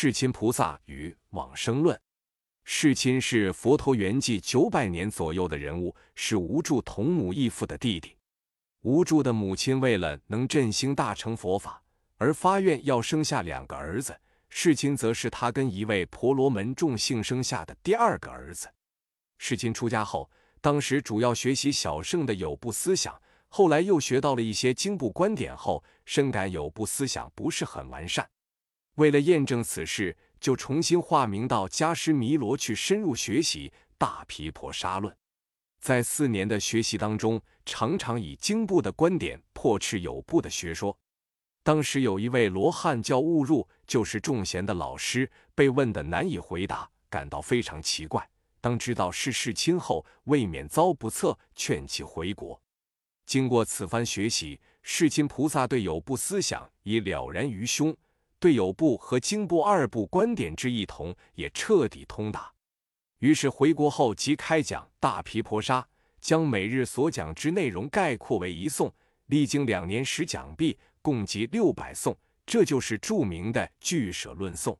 世亲菩萨与往生论。世亲是佛陀圆寂九百年左右的人物，是无著同母异父的弟弟。无著的母亲为了能振兴大乘佛法，而发愿要生下两个儿子。世亲则是他跟一位婆罗门众姓生下的第二个儿子。世亲出家后，当时主要学习小乘的有部思想，后来又学到了一些经部观点后，深感有部思想不是很完善。为了验证此事，就重新化名到迦湿弥罗去深入学习《大毗婆沙论》。在四年的学习当中，常常以经部的观点破斥有部的学说。当时有一位罗汉叫悟入，就是众贤的老师，被问得难以回答，感到非常奇怪。当知道是世亲后，未免遭不测，劝其回国。经过此番学习，世亲菩萨对有部思想已了然于胸，对有部和经部二部观点之异同也彻底通达。于是回国后即开讲大毗婆沙，将每日所讲之内容概括为一颂，历经两年时讲毕。共计六百颂，这就是著名的俱舍论颂。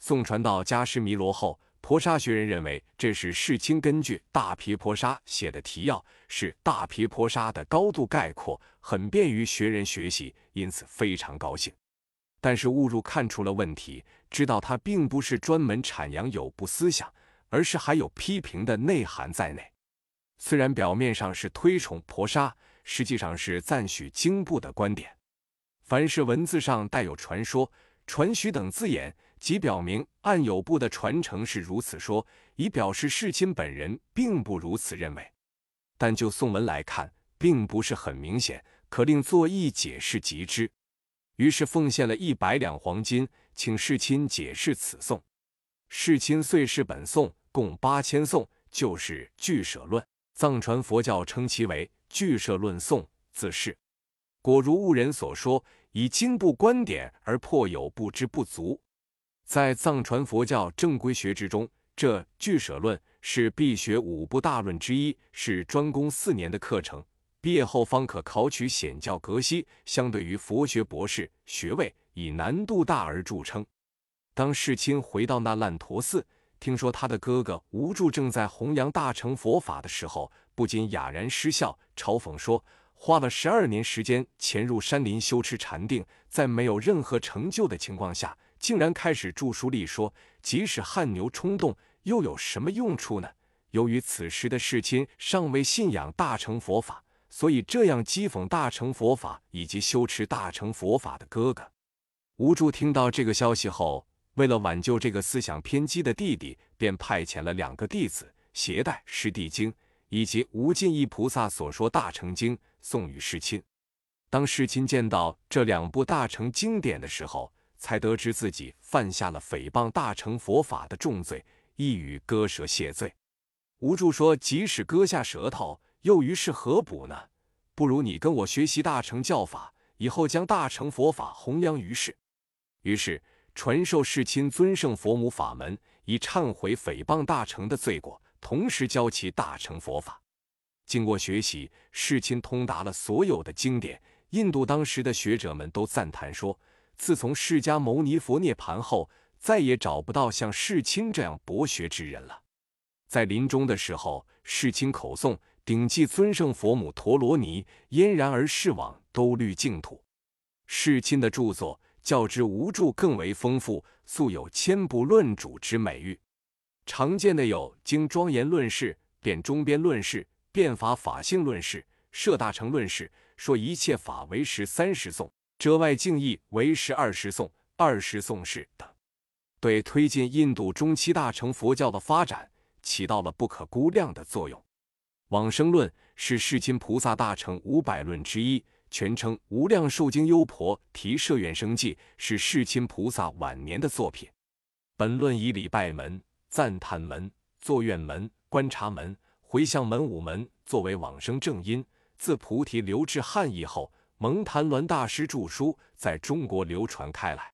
宋传到迦湿弥罗后，婆沙学人认为这是世亲根据大毗婆沙写的提要，是大毗婆沙的高度概括，很便于学人学习，因此非常高兴。但是误入看出了问题，知道他并不是专门阐扬有部思想，而是还有批评的内涵在内。虽然表面上是推崇婆沙，实际上是赞许经部的观点。凡是文字上带有传说、传许等字眼，即表明按有部的传承是如此说，以表示世亲本人并不如此认为。但就宋文来看，并不是很明显，可令作义解释即之。于是奉献了一百两黄金，请世亲解释此颂。世亲遂释本颂，共八千颂，就是《俱舍论》。藏传佛教称其为《俱舍论颂》，自是。果如误人所说。以经部观点而颇有不知不足，在藏传佛教正规学之中，这俱舍论是必学五部大论之一，是专攻四年的课程，毕业后方可考取显教格西。相对于佛学博士学位，以难度大而著称。当世亲回到那烂陀寺，听说他的哥哥无助正在弘扬大乘佛法的时候，不禁哑然失笑，嘲讽说。花了十二年时间潜入山林修持禅定，在没有任何成就的情况下，竟然开始著书立说，即使汗牛充栋，又有什么用处呢？由于此时的世亲尚未信仰大乘佛法，所以这样讥讽大乘佛法以及修持大乘佛法的哥哥。无助听到这个消息后，为了挽救这个思想偏激的弟弟，便派遣了两个弟子携带《师地经》以及无尽意菩萨所说《大乘经》。送与世亲。当世亲见到这两部大乘经典的时候，才得知自己犯下了诽谤大乘佛法的重罪，意欲割舌谢罪。无助说：“即使割下舌头，又于是何补呢？不如你跟我学习大乘教法，以后将大乘佛法弘扬于世。”于是传授世亲尊圣佛母法门，以忏悔诽谤大乘的罪过，同时教其大乘佛法。经过学习，世亲通达了所有的经典。印度当时的学者们都赞叹说：“自从释迦牟尼佛涅盘后，再也找不到像世亲这样博学之人了。”在临终的时候，世亲口诵顶记尊圣佛母陀罗尼，嫣然而逝往，兜率净土。世亲的著作较之无著更为丰富，素有千部论主之美誉。常见的有《经庄严论释》《辩中边论释》。变法法性论释、摄大乘论释说一切法为十三十颂，遮外敬意为十二十颂、二十颂释等，对推进印度中期大乘佛教的发展起到了不可估量的作用。往生论是世亲菩萨大乘五百论之一，全称《无量寿经优婆提舍愿生记》，是世亲菩萨晚年的作品。本论以礼拜门、赞叹门、作愿门、观察门。回向门五门作为往生正因，自菩提流至汉译后，蒙昙鸾大师著书，在中国流传开来。